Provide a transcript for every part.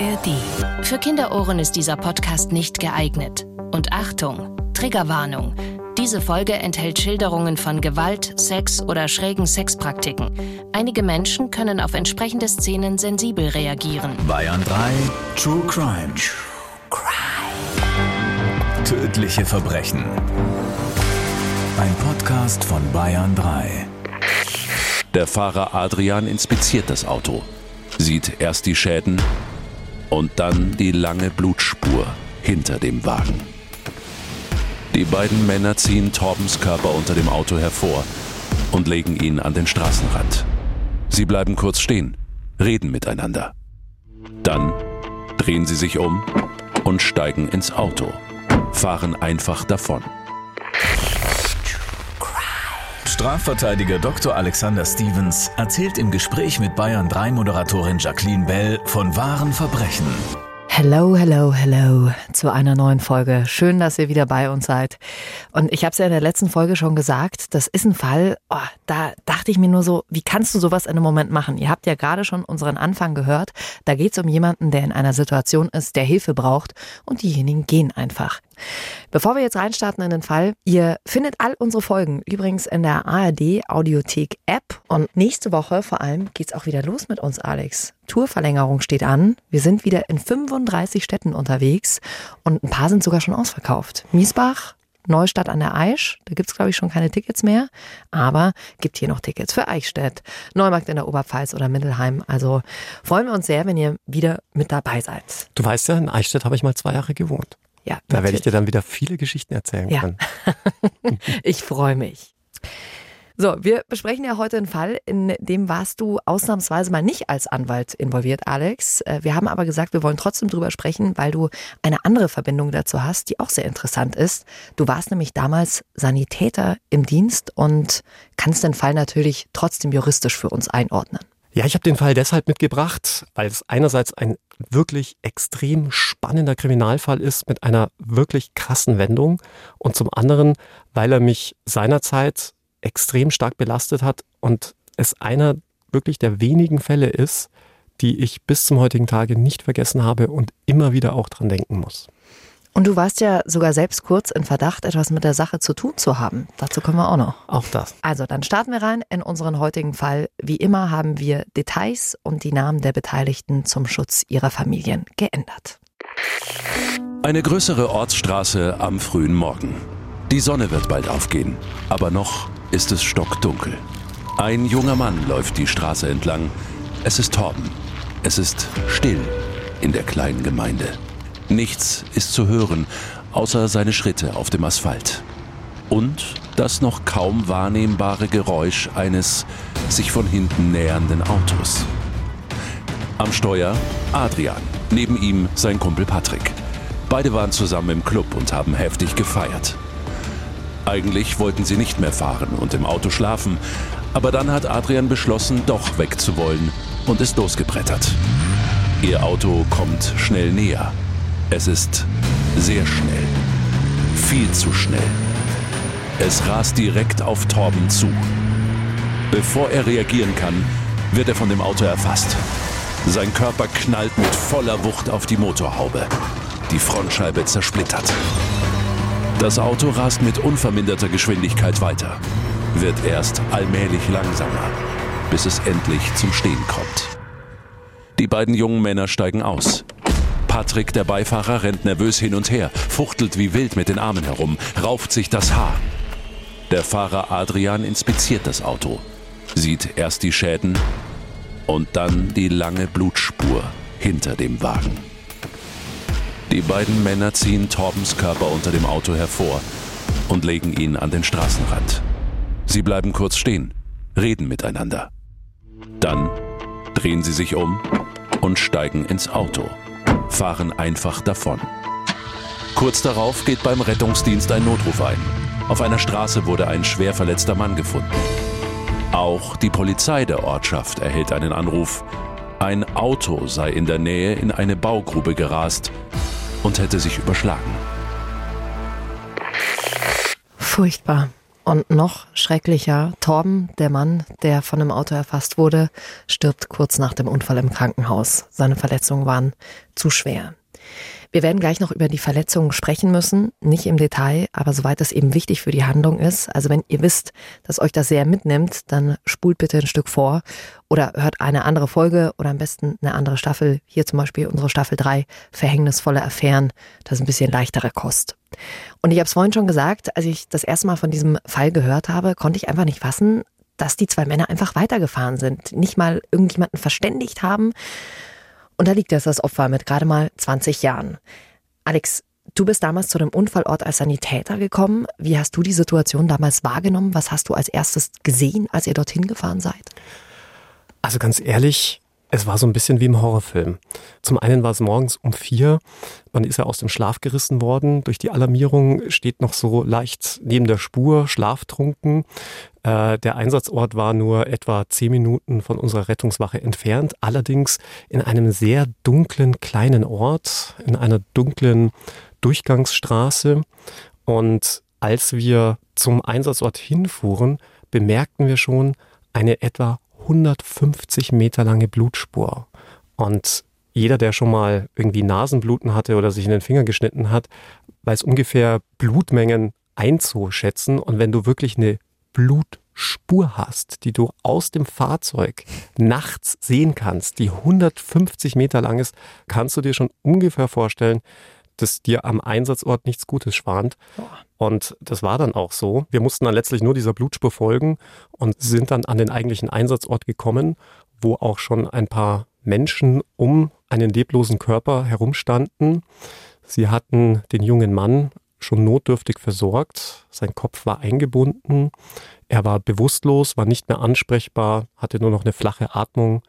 ARD. Für Kinderohren ist dieser Podcast nicht geeignet. Und Achtung, Triggerwarnung. Diese Folge enthält Schilderungen von Gewalt, Sex oder schrägen Sexpraktiken. Einige Menschen können auf entsprechende Szenen sensibel reagieren. Bayern 3 True Crime. True Crime. Tödliche Verbrechen. Ein Podcast von Bayern 3. Der Fahrer Adrian inspiziert das Auto, sieht erst die Schäden und dann die lange Blutspur hinter dem Wagen. Die beiden Männer ziehen Torbens Körper unter dem Auto hervor und legen ihn an den Straßenrand. Sie bleiben kurz stehen, reden miteinander. Dann drehen sie sich um und steigen ins Auto, fahren einfach davon. Strafverteidiger Dr. Alexander Stevens erzählt im Gespräch mit Bayern 3 Moderatorin Jacqueline Bell von wahren Verbrechen. Hello, hello, hello zu einer neuen Folge. Schön, dass ihr wieder bei uns seid. Und ich habe es ja in der letzten Folge schon gesagt, das ist ein Fall, oh, da dachte ich mir nur so, wie kannst du sowas in einem Moment machen? Ihr habt ja gerade schon unseren Anfang gehört. Da geht es um jemanden, der in einer Situation ist, der Hilfe braucht und diejenigen gehen einfach. Bevor wir jetzt reinstarten in den Fall, ihr findet all unsere Folgen übrigens in der ARD Audiothek App und nächste Woche vor allem geht's auch wieder los mit uns, Alex. Tourverlängerung steht an. Wir sind wieder in 35 Städten unterwegs und ein paar sind sogar schon ausverkauft. Miesbach, Neustadt an der Aisch, da gibt's glaube ich schon keine Tickets mehr, aber gibt hier noch Tickets für Eichstätt, Neumarkt in der Oberpfalz oder Mittelheim. Also freuen wir uns sehr, wenn ihr wieder mit dabei seid. Du weißt ja, in Eichstätt habe ich mal zwei Jahre gewohnt. Ja, da werde ich dir dann wieder viele Geschichten erzählen ja. können. ich freue mich. So, wir besprechen ja heute einen Fall, in dem warst du ausnahmsweise mal nicht als Anwalt involviert, Alex. Äh, wir haben aber gesagt, wir wollen trotzdem drüber sprechen, weil du eine andere Verbindung dazu hast, die auch sehr interessant ist. Du warst nämlich damals Sanitäter im Dienst und kannst den Fall natürlich trotzdem juristisch für uns einordnen. Ja, ich habe den Fall deshalb mitgebracht, weil es einerseits ein wirklich extrem spannender Kriminalfall ist mit einer wirklich krassen Wendung und zum anderen, weil er mich seinerzeit extrem stark belastet hat und es einer wirklich der wenigen Fälle ist, die ich bis zum heutigen Tage nicht vergessen habe und immer wieder auch dran denken muss. Und du warst ja sogar selbst kurz in Verdacht, etwas mit der Sache zu tun zu haben. Dazu kommen wir auch noch. Auch das. Also, dann starten wir rein in unseren heutigen Fall. Wie immer haben wir Details und die Namen der Beteiligten zum Schutz ihrer Familien geändert. Eine größere Ortsstraße am frühen Morgen. Die Sonne wird bald aufgehen, aber noch ist es stockdunkel. Ein junger Mann läuft die Straße entlang. Es ist Torben. Es ist still in der kleinen Gemeinde. Nichts ist zu hören, außer seine Schritte auf dem Asphalt. Und das noch kaum wahrnehmbare Geräusch eines sich von hinten nähernden Autos. Am Steuer Adrian, neben ihm sein Kumpel Patrick. Beide waren zusammen im Club und haben heftig gefeiert. Eigentlich wollten sie nicht mehr fahren und im Auto schlafen, aber dann hat Adrian beschlossen, doch wegzuwollen und ist losgebrettert. Ihr Auto kommt schnell näher. Es ist sehr schnell. Viel zu schnell. Es rast direkt auf Torben zu. Bevor er reagieren kann, wird er von dem Auto erfasst. Sein Körper knallt mit voller Wucht auf die Motorhaube. Die Frontscheibe zersplittert. Das Auto rast mit unverminderter Geschwindigkeit weiter, wird erst allmählich langsamer, bis es endlich zum Stehen kommt. Die beiden jungen Männer steigen aus. Patrick, der Beifahrer, rennt nervös hin und her, fuchtelt wie wild mit den Armen herum, rauft sich das Haar. Der Fahrer Adrian inspiziert das Auto, sieht erst die Schäden und dann die lange Blutspur hinter dem Wagen. Die beiden Männer ziehen Torbens Körper unter dem Auto hervor und legen ihn an den Straßenrand. Sie bleiben kurz stehen, reden miteinander. Dann drehen sie sich um und steigen ins Auto fahren einfach davon. Kurz darauf geht beim Rettungsdienst ein Notruf ein. Auf einer Straße wurde ein schwer verletzter Mann gefunden. Auch die Polizei der Ortschaft erhält einen Anruf. Ein Auto sei in der Nähe in eine Baugrube gerast und hätte sich überschlagen. Furchtbar. Und noch schrecklicher, Torben, der Mann, der von einem Auto erfasst wurde, stirbt kurz nach dem Unfall im Krankenhaus. Seine Verletzungen waren zu schwer. Wir werden gleich noch über die Verletzungen sprechen müssen, nicht im Detail, aber soweit das eben wichtig für die Handlung ist. Also wenn ihr wisst, dass euch das sehr mitnimmt, dann spult bitte ein Stück vor oder hört eine andere Folge oder am besten eine andere Staffel. Hier zum Beispiel unsere Staffel 3, Verhängnisvolle Affären. Das ist ein bisschen leichtere Kost. Und ich habe es vorhin schon gesagt, als ich das erste Mal von diesem Fall gehört habe, konnte ich einfach nicht fassen, dass die zwei Männer einfach weitergefahren sind, nicht mal irgendjemanden verständigt haben, und da liegt jetzt das Opfer mit gerade mal 20 Jahren. Alex, du bist damals zu dem Unfallort als Sanitäter gekommen. Wie hast du die Situation damals wahrgenommen? Was hast du als erstes gesehen, als ihr dorthin gefahren seid? Also ganz ehrlich, es war so ein bisschen wie im Horrorfilm. Zum einen war es morgens um vier, man ist ja aus dem Schlaf gerissen worden. Durch die Alarmierung steht noch so leicht neben der Spur, schlaftrunken. Äh, der Einsatzort war nur etwa zehn Minuten von unserer Rettungswache entfernt, allerdings in einem sehr dunklen kleinen Ort, in einer dunklen Durchgangsstraße. Und als wir zum Einsatzort hinfuhren, bemerkten wir schon eine etwa 150 Meter lange Blutspur. Und jeder, der schon mal irgendwie Nasenbluten hatte oder sich in den Finger geschnitten hat, weiß ungefähr Blutmengen einzuschätzen. Und wenn du wirklich eine Blutspur hast, die du aus dem Fahrzeug nachts sehen kannst, die 150 Meter lang ist, kannst du dir schon ungefähr vorstellen, dass dir am Einsatzort nichts Gutes schwant. Und das war dann auch so. Wir mussten dann letztlich nur dieser Blutspur folgen und sind dann an den eigentlichen Einsatzort gekommen, wo auch schon ein paar Menschen um einen leblosen Körper herumstanden. Sie hatten den jungen Mann schon notdürftig versorgt. Sein Kopf war eingebunden. Er war bewusstlos, war nicht mehr ansprechbar, hatte nur noch eine flache Atmung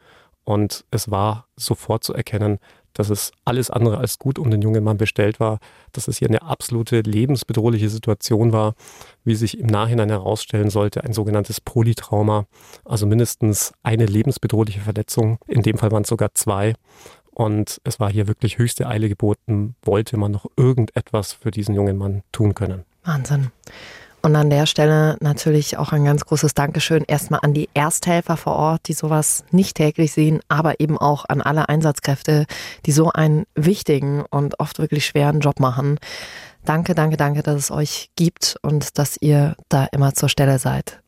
und es war sofort zu erkennen, dass es alles andere als gut um den jungen Mann bestellt war, dass es hier eine absolute lebensbedrohliche Situation war, wie sich im Nachhinein herausstellen sollte, ein sogenanntes Polytrauma, also mindestens eine lebensbedrohliche Verletzung, in dem Fall waren es sogar zwei. Und es war hier wirklich höchste Eile geboten, wollte man noch irgendetwas für diesen jungen Mann tun können. Wahnsinn. Und an der Stelle natürlich auch ein ganz großes Dankeschön erstmal an die Ersthelfer vor Ort, die sowas nicht täglich sehen, aber eben auch an alle Einsatzkräfte, die so einen wichtigen und oft wirklich schweren Job machen. Danke, danke, danke, dass es euch gibt und dass ihr da immer zur Stelle seid.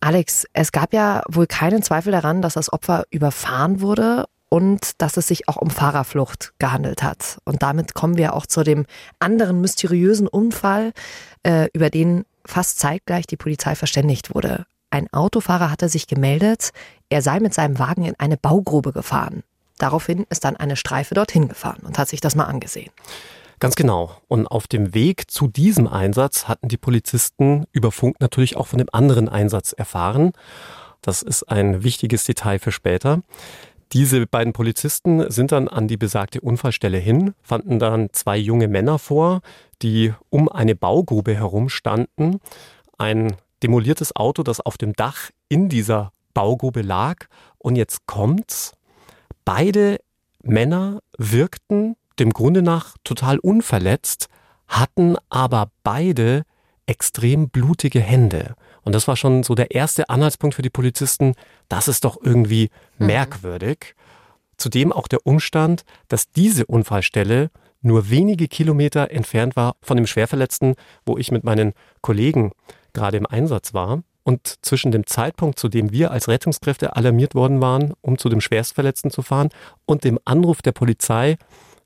Alex, es gab ja wohl keinen Zweifel daran, dass das Opfer überfahren wurde und dass es sich auch um Fahrerflucht gehandelt hat. Und damit kommen wir auch zu dem anderen mysteriösen Unfall, äh, über den fast zeitgleich die Polizei verständigt wurde. Ein Autofahrer hatte sich gemeldet, er sei mit seinem Wagen in eine Baugrube gefahren. Daraufhin ist dann eine Streife dorthin gefahren und hat sich das mal angesehen. Ganz genau. Und auf dem Weg zu diesem Einsatz hatten die Polizisten über Funk natürlich auch von dem anderen Einsatz erfahren. Das ist ein wichtiges Detail für später. Diese beiden Polizisten sind dann an die besagte Unfallstelle hin, fanden dann zwei junge Männer vor, die um eine Baugrube herumstanden. Ein demoliertes Auto, das auf dem Dach in dieser Baugrube lag. Und jetzt kommt's. Beide Männer wirkten dem Grunde nach total unverletzt, hatten aber beide extrem blutige Hände. Und das war schon so der erste Anhaltspunkt für die Polizisten, das ist doch irgendwie mhm. merkwürdig. Zudem auch der Umstand, dass diese Unfallstelle nur wenige Kilometer entfernt war von dem Schwerverletzten, wo ich mit meinen Kollegen gerade im Einsatz war. Und zwischen dem Zeitpunkt, zu dem wir als Rettungskräfte alarmiert worden waren, um zu dem Schwerstverletzten zu fahren, und dem Anruf der Polizei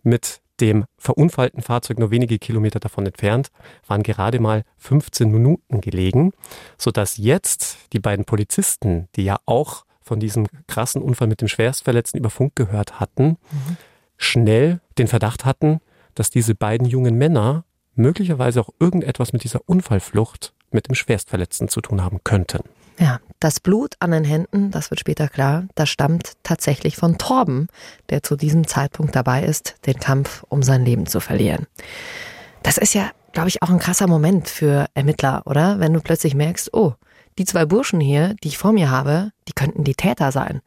mit dem verunfallten Fahrzeug nur wenige Kilometer davon entfernt, waren gerade mal 15 Minuten gelegen, sodass jetzt die beiden Polizisten, die ja auch von diesem krassen Unfall mit dem Schwerstverletzten über Funk gehört hatten, mhm. schnell den Verdacht hatten, dass diese beiden jungen Männer möglicherweise auch irgendetwas mit dieser Unfallflucht mit dem Schwerstverletzten zu tun haben könnten. Ja, das Blut an den Händen, das wird später klar, das stammt tatsächlich von Torben, der zu diesem Zeitpunkt dabei ist, den Kampf um sein Leben zu verlieren. Das ist ja, glaube ich, auch ein krasser Moment für Ermittler, oder? Wenn du plötzlich merkst, oh, die zwei Burschen hier, die ich vor mir habe, die könnten die Täter sein.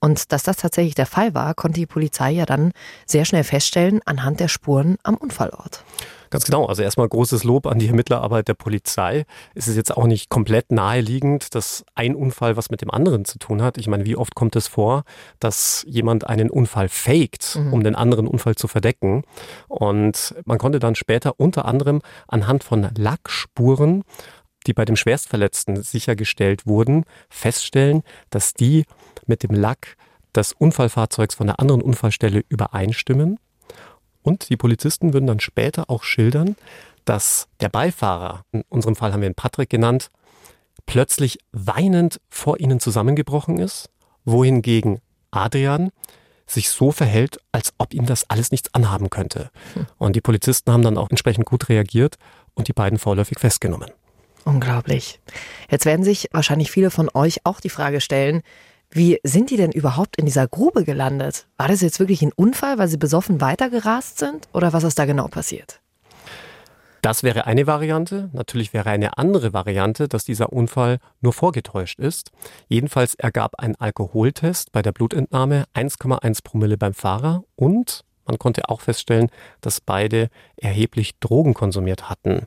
Und dass das tatsächlich der Fall war, konnte die Polizei ja dann sehr schnell feststellen anhand der Spuren am Unfallort. Ganz genau. Also erstmal großes Lob an die Ermittlerarbeit der Polizei. Es ist jetzt auch nicht komplett naheliegend, dass ein Unfall was mit dem anderen zu tun hat. Ich meine, wie oft kommt es vor, dass jemand einen Unfall faked, mhm. um den anderen Unfall zu verdecken? Und man konnte dann später unter anderem anhand von Lackspuren die bei dem Schwerstverletzten sichergestellt wurden, feststellen, dass die mit dem Lack des Unfallfahrzeugs von der anderen Unfallstelle übereinstimmen. Und die Polizisten würden dann später auch schildern, dass der Beifahrer, in unserem Fall haben wir ihn Patrick genannt, plötzlich weinend vor ihnen zusammengebrochen ist, wohingegen Adrian sich so verhält, als ob ihm das alles nichts anhaben könnte. Hm. Und die Polizisten haben dann auch entsprechend gut reagiert und die beiden vorläufig festgenommen. Unglaublich. Jetzt werden sich wahrscheinlich viele von euch auch die Frage stellen, wie sind die denn überhaupt in dieser Grube gelandet? War das jetzt wirklich ein Unfall, weil sie besoffen weitergerast sind? Oder was ist da genau passiert? Das wäre eine Variante. Natürlich wäre eine andere Variante, dass dieser Unfall nur vorgetäuscht ist. Jedenfalls ergab ein Alkoholtest bei der Blutentnahme 1,1 Promille beim Fahrer und man konnte auch feststellen, dass beide erheblich Drogen konsumiert hatten.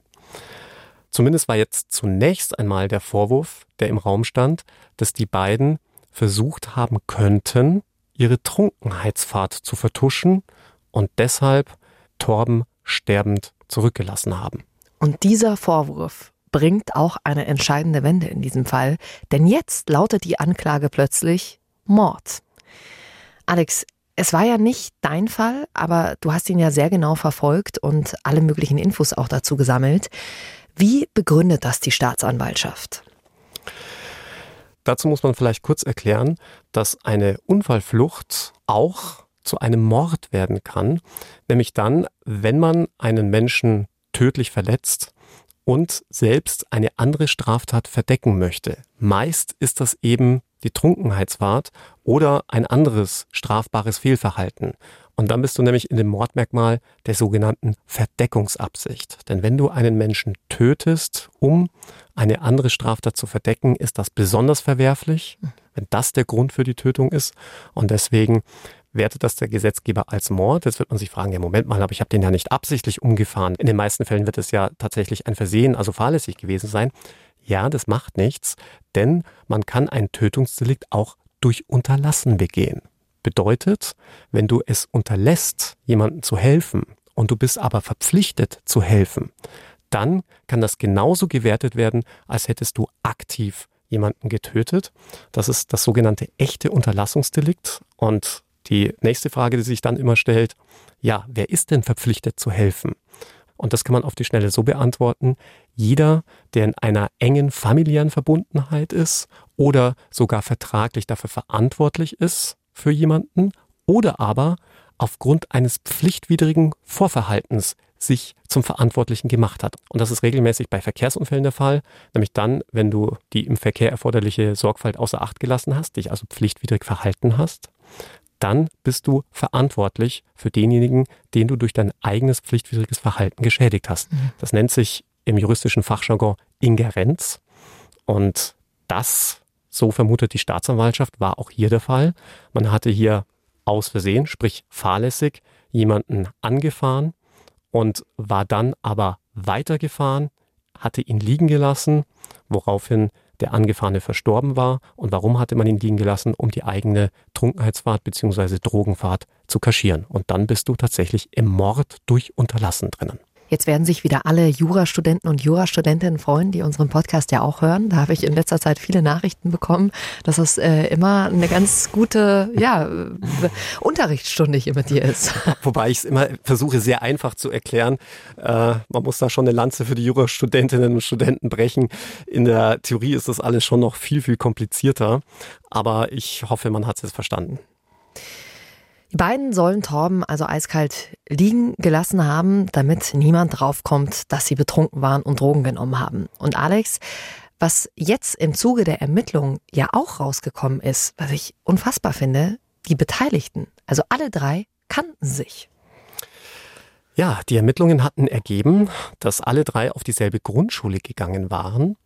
Zumindest war jetzt zunächst einmal der Vorwurf, der im Raum stand, dass die beiden versucht haben könnten, ihre Trunkenheitsfahrt zu vertuschen und deshalb Torben sterbend zurückgelassen haben. Und dieser Vorwurf bringt auch eine entscheidende Wende in diesem Fall, denn jetzt lautet die Anklage plötzlich Mord. Alex, es war ja nicht dein Fall, aber du hast ihn ja sehr genau verfolgt und alle möglichen Infos auch dazu gesammelt. Wie begründet das die Staatsanwaltschaft? Dazu muss man vielleicht kurz erklären, dass eine Unfallflucht auch zu einem Mord werden kann, nämlich dann, wenn man einen Menschen tödlich verletzt und selbst eine andere Straftat verdecken möchte. Meist ist das eben die Trunkenheitsfahrt oder ein anderes strafbares Fehlverhalten. Und dann bist du nämlich in dem Mordmerkmal der sogenannten Verdeckungsabsicht. Denn wenn du einen Menschen tötest, um eine andere Straftat zu verdecken, ist das besonders verwerflich, wenn das der Grund für die Tötung ist. Und deswegen wertet das der Gesetzgeber als Mord. Jetzt wird man sich fragen, ja Moment mal, aber ich habe den ja nicht absichtlich umgefahren. In den meisten Fällen wird es ja tatsächlich ein Versehen, also fahrlässig gewesen sein. Ja, das macht nichts, denn man kann ein Tötungsdelikt auch durch Unterlassen begehen. Bedeutet, wenn du es unterlässt, jemandem zu helfen und du bist aber verpflichtet zu helfen, dann kann das genauso gewertet werden, als hättest du aktiv jemanden getötet. Das ist das sogenannte echte Unterlassungsdelikt. Und die nächste Frage, die sich dann immer stellt, ja, wer ist denn verpflichtet zu helfen? Und das kann man auf die Schnelle so beantworten. Jeder, der in einer engen familiären Verbundenheit ist oder sogar vertraglich dafür verantwortlich ist für jemanden oder aber aufgrund eines pflichtwidrigen Vorverhaltens sich zum Verantwortlichen gemacht hat. Und das ist regelmäßig bei Verkehrsunfällen der Fall, nämlich dann, wenn du die im Verkehr erforderliche Sorgfalt außer Acht gelassen hast, dich also pflichtwidrig verhalten hast, dann bist du verantwortlich für denjenigen, den du durch dein eigenes pflichtwidriges Verhalten geschädigt hast. Mhm. Das nennt sich im juristischen Fachjargon Ingerenz. Und das, so vermutet die Staatsanwaltschaft, war auch hier der Fall. Man hatte hier aus Versehen, sprich fahrlässig, jemanden angefahren und war dann aber weitergefahren, hatte ihn liegen gelassen, woraufhin der Angefahrene verstorben war. Und warum hatte man ihn liegen gelassen? Um die eigene Trunkenheitsfahrt bzw. Drogenfahrt zu kaschieren. Und dann bist du tatsächlich im Mord durch Unterlassen drinnen. Jetzt werden sich wieder alle Jurastudenten und Jurastudentinnen freuen, die unseren Podcast ja auch hören. Da habe ich in letzter Zeit viele Nachrichten bekommen, dass es äh, immer eine ganz gute ja, Unterrichtsstunde hier mit dir ist. Wobei ich es immer versuche, sehr einfach zu erklären. Äh, man muss da schon eine Lanze für die Jurastudentinnen und Studenten brechen. In der Theorie ist das alles schon noch viel, viel komplizierter. Aber ich hoffe, man hat es jetzt verstanden. Die beiden sollen Torben also eiskalt liegen gelassen haben, damit niemand draufkommt, dass sie betrunken waren und Drogen genommen haben. Und Alex, was jetzt im Zuge der Ermittlungen ja auch rausgekommen ist, was ich unfassbar finde, die Beteiligten, also alle drei, kannten sich. Ja, die Ermittlungen hatten ergeben, dass alle drei auf dieselbe Grundschule gegangen waren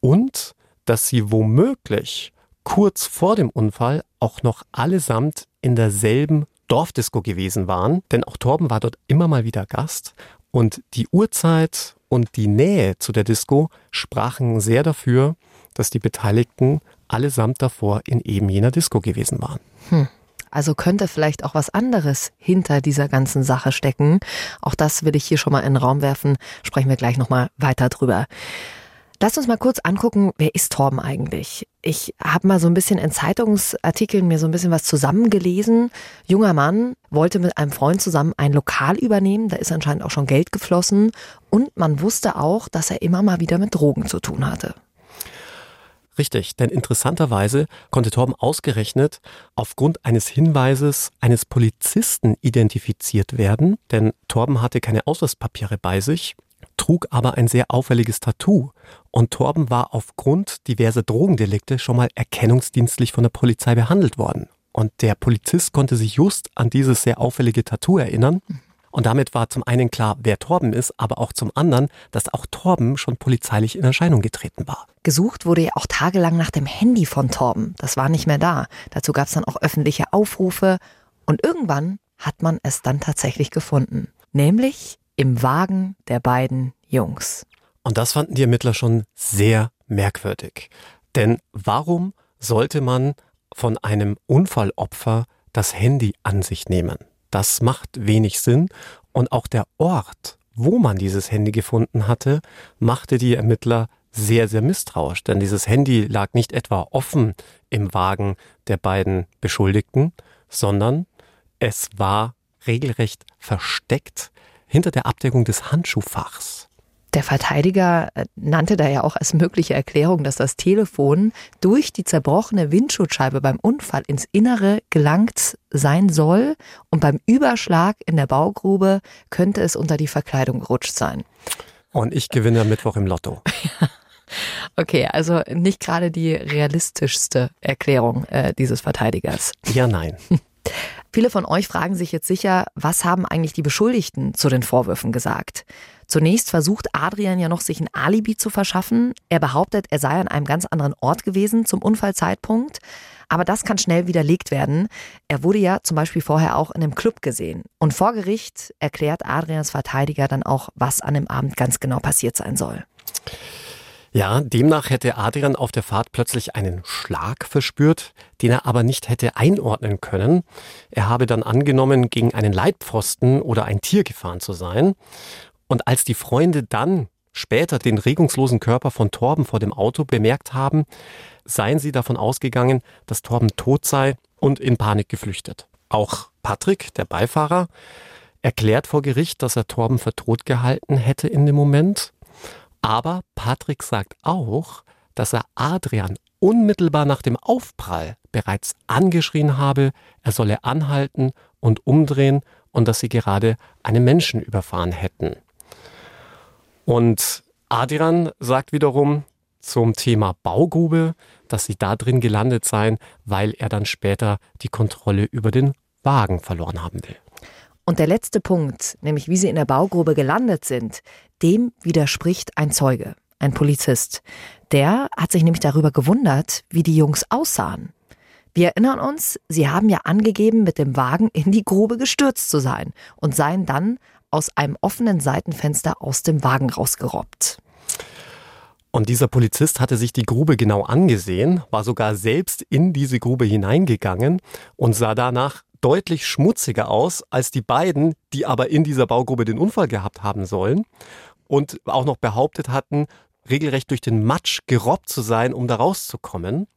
und dass sie womöglich kurz vor dem Unfall auch noch allesamt in derselben Dorfdisco gewesen waren, denn auch Torben war dort immer mal wieder Gast und die Uhrzeit und die Nähe zu der Disco sprachen sehr dafür, dass die Beteiligten allesamt davor in eben jener Disco gewesen waren. Hm. Also könnte vielleicht auch was anderes hinter dieser ganzen Sache stecken. Auch das will ich hier schon mal in den Raum werfen. Sprechen wir gleich nochmal weiter drüber. Lass uns mal kurz angucken, wer ist Torben eigentlich? Ich habe mal so ein bisschen in Zeitungsartikeln mir so ein bisschen was zusammengelesen. Junger Mann wollte mit einem Freund zusammen ein Lokal übernehmen, da ist anscheinend auch schon Geld geflossen und man wusste auch, dass er immer mal wieder mit Drogen zu tun hatte. Richtig, denn interessanterweise konnte Torben ausgerechnet aufgrund eines Hinweises eines Polizisten identifiziert werden, denn Torben hatte keine Ausweispapiere bei sich, trug aber ein sehr auffälliges Tattoo und Torben war aufgrund diverser Drogendelikte schon mal erkennungsdienstlich von der Polizei behandelt worden. Und der Polizist konnte sich just an dieses sehr auffällige Tattoo erinnern und damit war zum einen klar, wer Torben ist, aber auch zum anderen, dass auch Torben schon polizeilich in Erscheinung getreten war. Gesucht wurde ja auch tagelang nach dem Handy von Torben. Das war nicht mehr da. Dazu gab es dann auch öffentliche Aufrufe. Und irgendwann hat man es dann tatsächlich gefunden. Nämlich im Wagen der beiden Jungs. Und das fanden die Ermittler schon sehr merkwürdig. Denn warum sollte man von einem Unfallopfer das Handy an sich nehmen? Das macht wenig Sinn. Und auch der Ort, wo man dieses Handy gefunden hatte, machte die Ermittler sehr, sehr misstrauisch. Denn dieses Handy lag nicht etwa offen im Wagen der beiden Beschuldigten, sondern es war regelrecht versteckt hinter der Abdeckung des Handschuhfachs. Der Verteidiger äh, nannte da ja auch als mögliche Erklärung, dass das Telefon durch die zerbrochene Windschutzscheibe beim Unfall ins Innere gelangt sein soll und beim Überschlag in der Baugrube könnte es unter die Verkleidung gerutscht sein. Und ich gewinne Mittwoch im Lotto. Okay, also nicht gerade die realistischste Erklärung äh, dieses Verteidigers. Ja, nein. Viele von euch fragen sich jetzt sicher, was haben eigentlich die Beschuldigten zu den Vorwürfen gesagt? Zunächst versucht Adrian ja noch, sich ein Alibi zu verschaffen. Er behauptet, er sei an einem ganz anderen Ort gewesen zum Unfallzeitpunkt. Aber das kann schnell widerlegt werden. Er wurde ja zum Beispiel vorher auch in einem Club gesehen. Und vor Gericht erklärt Adrians Verteidiger dann auch, was an dem Abend ganz genau passiert sein soll. Ja, demnach hätte Adrian auf der Fahrt plötzlich einen Schlag verspürt, den er aber nicht hätte einordnen können. Er habe dann angenommen, gegen einen Leitpfosten oder ein Tier gefahren zu sein. Und als die Freunde dann später den regungslosen Körper von Torben vor dem Auto bemerkt haben, seien sie davon ausgegangen, dass Torben tot sei und in Panik geflüchtet. Auch Patrick, der Beifahrer, erklärt vor Gericht, dass er Torben für tot gehalten hätte in dem Moment. Aber Patrick sagt auch, dass er Adrian unmittelbar nach dem Aufprall bereits angeschrien habe, er solle anhalten und umdrehen und dass sie gerade einen Menschen überfahren hätten. Und Adrian sagt wiederum zum Thema Baugrube, dass sie da drin gelandet seien, weil er dann später die Kontrolle über den Wagen verloren haben will. Und der letzte Punkt, nämlich wie sie in der Baugrube gelandet sind, dem widerspricht ein Zeuge, ein Polizist. Der hat sich nämlich darüber gewundert, wie die Jungs aussahen. Wir erinnern uns, sie haben ja angegeben, mit dem Wagen in die Grube gestürzt zu sein und seien dann aus einem offenen Seitenfenster aus dem Wagen rausgerobbt. Und dieser Polizist hatte sich die Grube genau angesehen, war sogar selbst in diese Grube hineingegangen und sah danach deutlich schmutziger aus als die beiden, die aber in dieser Baugrube den Unfall gehabt haben sollen und auch noch behauptet hatten, regelrecht durch den Matsch gerobbt zu sein, um da rauszukommen.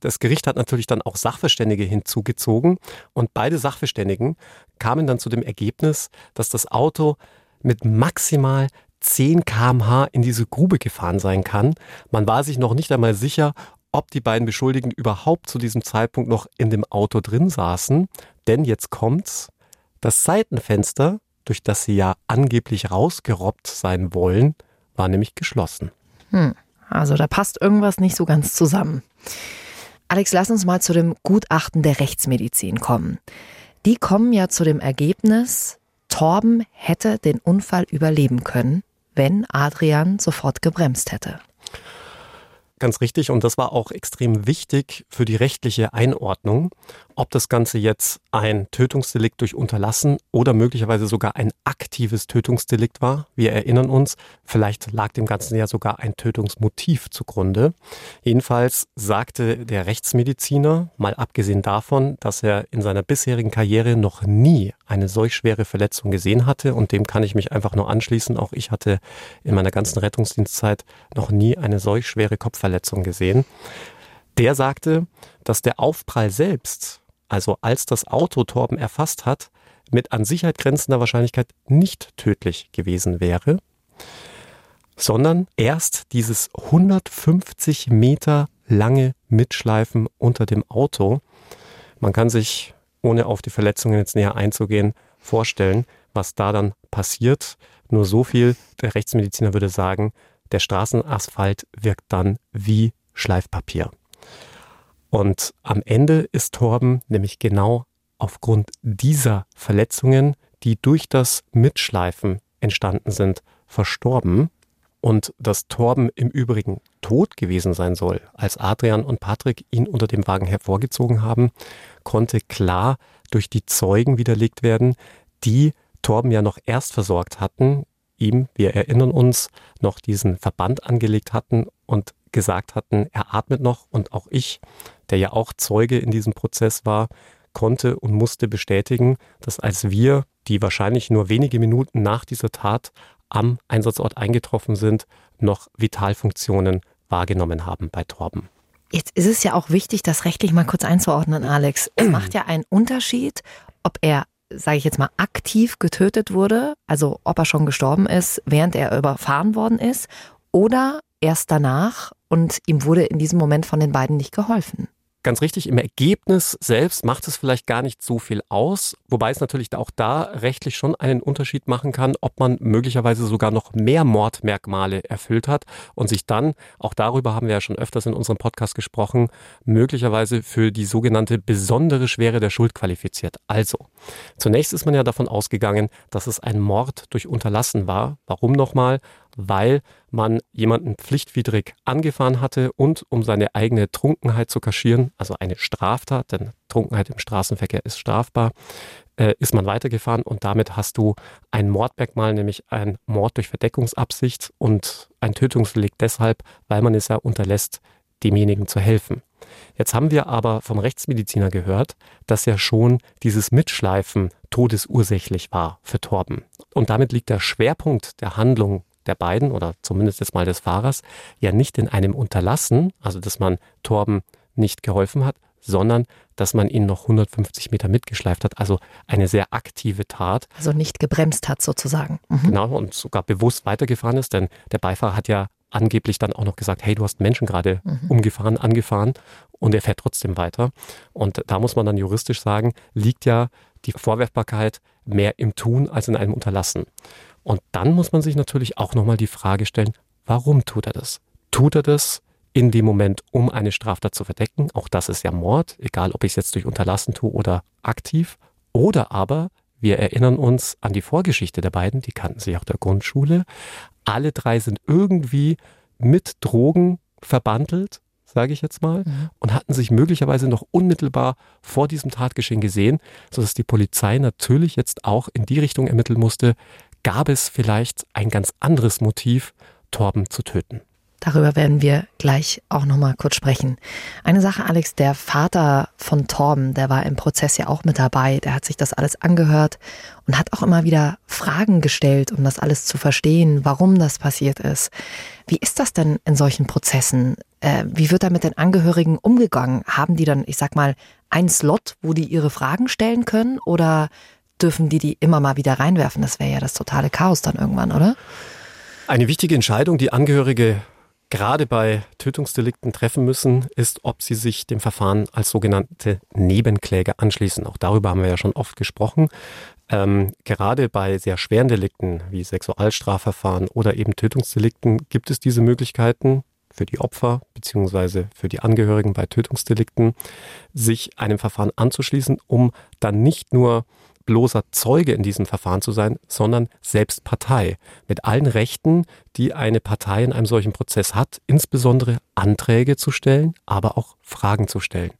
Das Gericht hat natürlich dann auch Sachverständige hinzugezogen und beide Sachverständigen kamen dann zu dem Ergebnis, dass das Auto mit maximal 10 kmh in diese Grube gefahren sein kann. Man war sich noch nicht einmal sicher, ob die beiden Beschuldigten überhaupt zu diesem Zeitpunkt noch in dem Auto drin saßen. Denn jetzt kommt's. Das Seitenfenster, durch das sie ja angeblich rausgerobbt sein wollen, war nämlich geschlossen. Hm, also da passt irgendwas nicht so ganz zusammen. Alex, lass uns mal zu dem Gutachten der Rechtsmedizin kommen. Die kommen ja zu dem Ergebnis, Torben hätte den Unfall überleben können, wenn Adrian sofort gebremst hätte. Ganz richtig. Und das war auch extrem wichtig für die rechtliche Einordnung, ob das Ganze jetzt ein Tötungsdelikt durch Unterlassen oder möglicherweise sogar ein aktives Tötungsdelikt war. Wir erinnern uns, vielleicht lag dem Ganzen ja sogar ein Tötungsmotiv zugrunde. Jedenfalls sagte der Rechtsmediziner, mal abgesehen davon, dass er in seiner bisherigen Karriere noch nie eine solch schwere Verletzung gesehen hatte, und dem kann ich mich einfach nur anschließen. Auch ich hatte in meiner ganzen Rettungsdienstzeit noch nie eine solch schwere Kopfverletzung Verletzung gesehen. Der sagte, dass der Aufprall selbst, also als das Auto Torben erfasst hat, mit an Sicherheit grenzender Wahrscheinlichkeit nicht tödlich gewesen wäre, sondern erst dieses 150 Meter lange Mitschleifen unter dem Auto. Man kann sich, ohne auf die Verletzungen jetzt näher einzugehen, vorstellen, was da dann passiert. Nur so viel, der Rechtsmediziner würde sagen, der Straßenasphalt wirkt dann wie Schleifpapier. Und am Ende ist Torben nämlich genau aufgrund dieser Verletzungen, die durch das Mitschleifen entstanden sind, verstorben. Und dass Torben im Übrigen tot gewesen sein soll, als Adrian und Patrick ihn unter dem Wagen hervorgezogen haben, konnte klar durch die Zeugen widerlegt werden, die Torben ja noch erst versorgt hatten, ihm, wir erinnern uns, noch diesen Verband angelegt hatten und gesagt hatten, er atmet noch und auch ich, der ja auch Zeuge in diesem Prozess war, konnte und musste bestätigen, dass als wir, die wahrscheinlich nur wenige Minuten nach dieser Tat am Einsatzort eingetroffen sind, noch Vitalfunktionen wahrgenommen haben bei Torben. Jetzt ist es ja auch wichtig, das rechtlich mal kurz einzuordnen, Alex. Es macht ja einen Unterschied, ob er sage ich jetzt mal, aktiv getötet wurde, also ob er schon gestorben ist, während er überfahren worden ist, oder erst danach und ihm wurde in diesem Moment von den beiden nicht geholfen ganz richtig, im Ergebnis selbst macht es vielleicht gar nicht so viel aus, wobei es natürlich auch da rechtlich schon einen Unterschied machen kann, ob man möglicherweise sogar noch mehr Mordmerkmale erfüllt hat und sich dann, auch darüber haben wir ja schon öfters in unserem Podcast gesprochen, möglicherweise für die sogenannte besondere Schwere der Schuld qualifiziert. Also, zunächst ist man ja davon ausgegangen, dass es ein Mord durch Unterlassen war. Warum nochmal? Weil man jemanden pflichtwidrig angefahren hatte und um seine eigene Trunkenheit zu kaschieren, also eine Straftat, denn Trunkenheit im Straßenverkehr ist strafbar, äh, ist man weitergefahren und damit hast du ein Mordmerkmal, nämlich ein Mord durch Verdeckungsabsicht und ein Tötungsdelikt deshalb, weil man es ja unterlässt, demjenigen zu helfen. Jetzt haben wir aber vom Rechtsmediziner gehört, dass ja schon dieses Mitschleifen todesursächlich war für Torben. Und damit liegt der Schwerpunkt der Handlung der beiden oder zumindest jetzt mal des Fahrers ja nicht in einem Unterlassen, also dass man Torben nicht geholfen hat, sondern dass man ihn noch 150 Meter mitgeschleift hat. Also eine sehr aktive Tat. Also nicht gebremst hat sozusagen. Mhm. Genau, und sogar bewusst weitergefahren ist, denn der Beifahrer hat ja angeblich dann auch noch gesagt, hey, du hast Menschen gerade mhm. umgefahren, angefahren und er fährt trotzdem weiter. Und da muss man dann juristisch sagen, liegt ja die Vorwerfbarkeit mehr im Tun als in einem Unterlassen. Und dann muss man sich natürlich auch nochmal die Frage stellen, warum tut er das? Tut er das in dem Moment, um eine Straftat zu verdecken? Auch das ist ja Mord, egal ob ich es jetzt durch Unterlassen tue oder aktiv. Oder aber, wir erinnern uns an die Vorgeschichte der beiden, die kannten sich auch der Grundschule. Alle drei sind irgendwie mit Drogen verbandelt, sage ich jetzt mal, mhm. und hatten sich möglicherweise noch unmittelbar vor diesem Tatgeschehen gesehen, sodass die Polizei natürlich jetzt auch in die Richtung ermitteln musste, gab es vielleicht ein ganz anderes Motiv, Torben zu töten. Darüber werden wir gleich auch nochmal kurz sprechen. Eine Sache, Alex, der Vater von Torben, der war im Prozess ja auch mit dabei, der hat sich das alles angehört und hat auch immer wieder Fragen gestellt, um das alles zu verstehen, warum das passiert ist. Wie ist das denn in solchen Prozessen? Äh, wie wird da mit den Angehörigen umgegangen? Haben die dann, ich sag mal, einen Slot, wo die ihre Fragen stellen können oder dürfen die die immer mal wieder reinwerfen. Das wäre ja das totale Chaos dann irgendwann, oder? Eine wichtige Entscheidung, die Angehörige gerade bei Tötungsdelikten treffen müssen, ist, ob sie sich dem Verfahren als sogenannte Nebenkläger anschließen. Auch darüber haben wir ja schon oft gesprochen. Ähm, gerade bei sehr schweren Delikten wie Sexualstrafverfahren oder eben Tötungsdelikten gibt es diese Möglichkeiten für die Opfer beziehungsweise für die Angehörigen bei Tötungsdelikten, sich einem Verfahren anzuschließen, um dann nicht nur bloßer Zeuge in diesem Verfahren zu sein, sondern selbst Partei. Mit allen Rechten, die eine Partei in einem solchen Prozess hat, insbesondere Anträge zu stellen, aber auch Fragen zu stellen.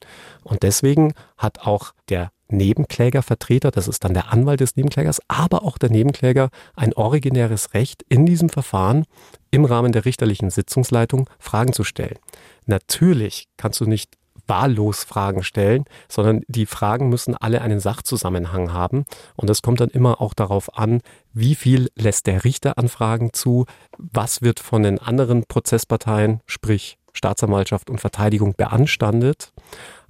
Und deswegen hat auch der Nebenklägervertreter, das ist dann der Anwalt des Nebenklägers, aber auch der Nebenkläger ein originäres Recht in diesem Verfahren im Rahmen der richterlichen Sitzungsleitung Fragen zu stellen. Natürlich kannst du nicht wahllos Fragen stellen, sondern die Fragen müssen alle einen Sachzusammenhang haben. Und das kommt dann immer auch darauf an, wie viel lässt der Richter an Fragen zu, was wird von den anderen Prozessparteien, sprich Staatsanwaltschaft und Verteidigung, beanstandet.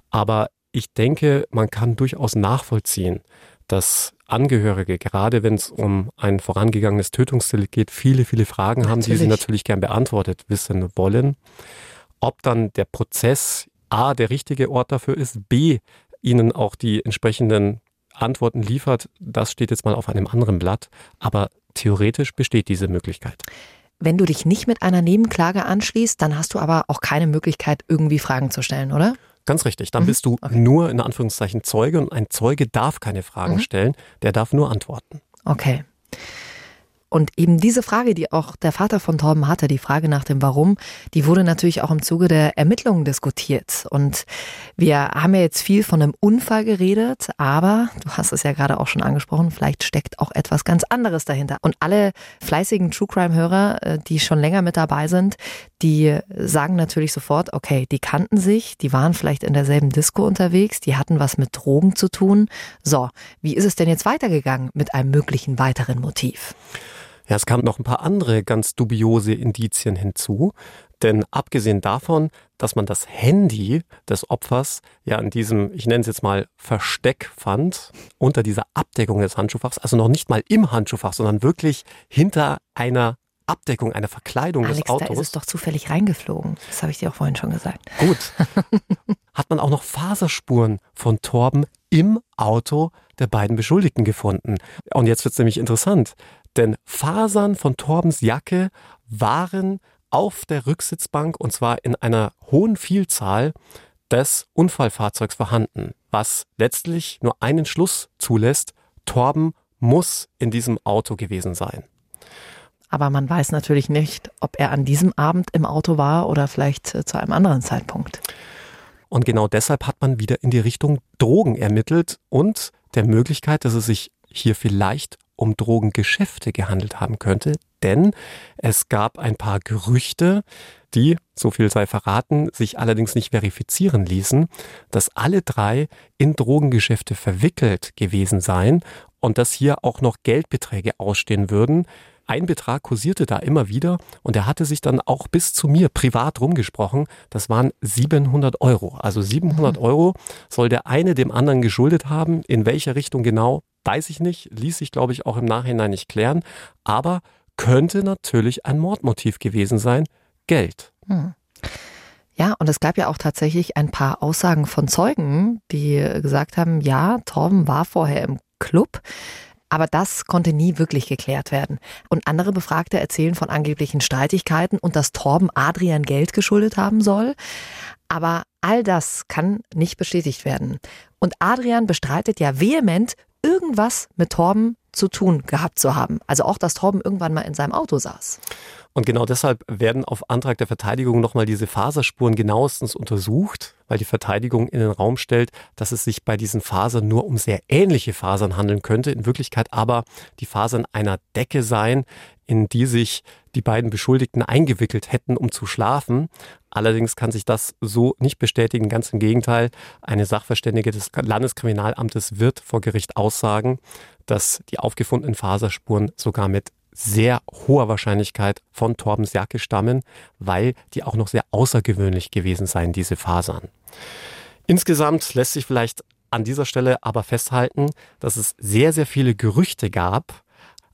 Aber ich denke, man kann durchaus nachvollziehen, dass Angehörige, gerade wenn es um ein vorangegangenes Tötungsdelikt geht, viele, viele Fragen natürlich. haben, die sie natürlich gern beantwortet wissen wollen. Ob dann der Prozess A der richtige Ort dafür ist, B ihnen auch die entsprechenden Antworten liefert, das steht jetzt mal auf einem anderen Blatt. Aber theoretisch besteht diese Möglichkeit. Wenn du dich nicht mit einer Nebenklage anschließt, dann hast du aber auch keine Möglichkeit, irgendwie Fragen zu stellen, oder? Ganz richtig. Dann mhm. bist du okay. nur in Anführungszeichen Zeuge und ein Zeuge darf keine Fragen mhm. stellen, der darf nur antworten. Okay. Und eben diese Frage, die auch der Vater von Torben hatte, die Frage nach dem Warum, die wurde natürlich auch im Zuge der Ermittlungen diskutiert. Und wir haben ja jetzt viel von einem Unfall geredet, aber du hast es ja gerade auch schon angesprochen, vielleicht steckt auch etwas ganz anderes dahinter. Und alle fleißigen True Crime Hörer, äh, die schon länger mit dabei sind, die sagen natürlich sofort, okay, die kannten sich, die waren vielleicht in derselben Disco unterwegs, die hatten was mit Drogen zu tun. So, wie ist es denn jetzt weitergegangen mit einem möglichen weiteren Motiv? Ja, es kamen noch ein paar andere ganz dubiose Indizien hinzu. Denn abgesehen davon, dass man das Handy des Opfers ja in diesem, ich nenne es jetzt mal, Versteck fand, unter dieser Abdeckung des Handschuhfachs, also noch nicht mal im Handschuhfach, sondern wirklich hinter einer Abdeckung, einer Verkleidung Alex, des Autos. Da ist es doch zufällig reingeflogen. Das habe ich dir auch vorhin schon gesagt. Gut. Hat man auch noch Faserspuren von Torben im Auto der beiden Beschuldigten gefunden. Und jetzt wird es nämlich interessant. Denn Fasern von Torbens Jacke waren auf der Rücksitzbank und zwar in einer hohen Vielzahl des Unfallfahrzeugs vorhanden, was letztlich nur einen Schluss zulässt, Torben muss in diesem Auto gewesen sein. Aber man weiß natürlich nicht, ob er an diesem Abend im Auto war oder vielleicht äh, zu einem anderen Zeitpunkt. Und genau deshalb hat man wieder in die Richtung Drogen ermittelt und der Möglichkeit, dass es sich hier vielleicht um Drogengeschäfte gehandelt haben könnte, denn es gab ein paar Gerüchte, die, so viel sei verraten, sich allerdings nicht verifizieren ließen, dass alle drei in Drogengeschäfte verwickelt gewesen seien und dass hier auch noch Geldbeträge ausstehen würden, ein Betrag kursierte da immer wieder und er hatte sich dann auch bis zu mir privat rumgesprochen. Das waren 700 Euro. Also 700 mhm. Euro soll der eine dem anderen geschuldet haben. In welcher Richtung genau, weiß ich nicht. Ließ sich, glaube ich, auch im Nachhinein nicht klären. Aber könnte natürlich ein Mordmotiv gewesen sein. Geld. Hm. Ja, und es gab ja auch tatsächlich ein paar Aussagen von Zeugen, die gesagt haben, ja, Torben war vorher im Club. Aber das konnte nie wirklich geklärt werden. Und andere Befragte erzählen von angeblichen Streitigkeiten und dass Torben Adrian Geld geschuldet haben soll. Aber all das kann nicht bestätigt werden. Und Adrian bestreitet ja vehement, irgendwas mit Torben zu tun gehabt zu haben. Also auch, dass Torben irgendwann mal in seinem Auto saß. Und genau deshalb werden auf Antrag der Verteidigung nochmal diese Faserspuren genauestens untersucht, weil die Verteidigung in den Raum stellt, dass es sich bei diesen Fasern nur um sehr ähnliche Fasern handeln könnte, in Wirklichkeit aber die Fasern einer Decke seien, in die sich die beiden Beschuldigten eingewickelt hätten, um zu schlafen. Allerdings kann sich das so nicht bestätigen. Ganz im Gegenteil. Eine Sachverständige des Landeskriminalamtes wird vor Gericht aussagen, dass die aufgefundenen Faserspuren sogar mit sehr hoher Wahrscheinlichkeit von Torbens Jacke stammen, weil die auch noch sehr außergewöhnlich gewesen seien, diese Fasern. Insgesamt lässt sich vielleicht an dieser Stelle aber festhalten, dass es sehr, sehr viele Gerüchte gab,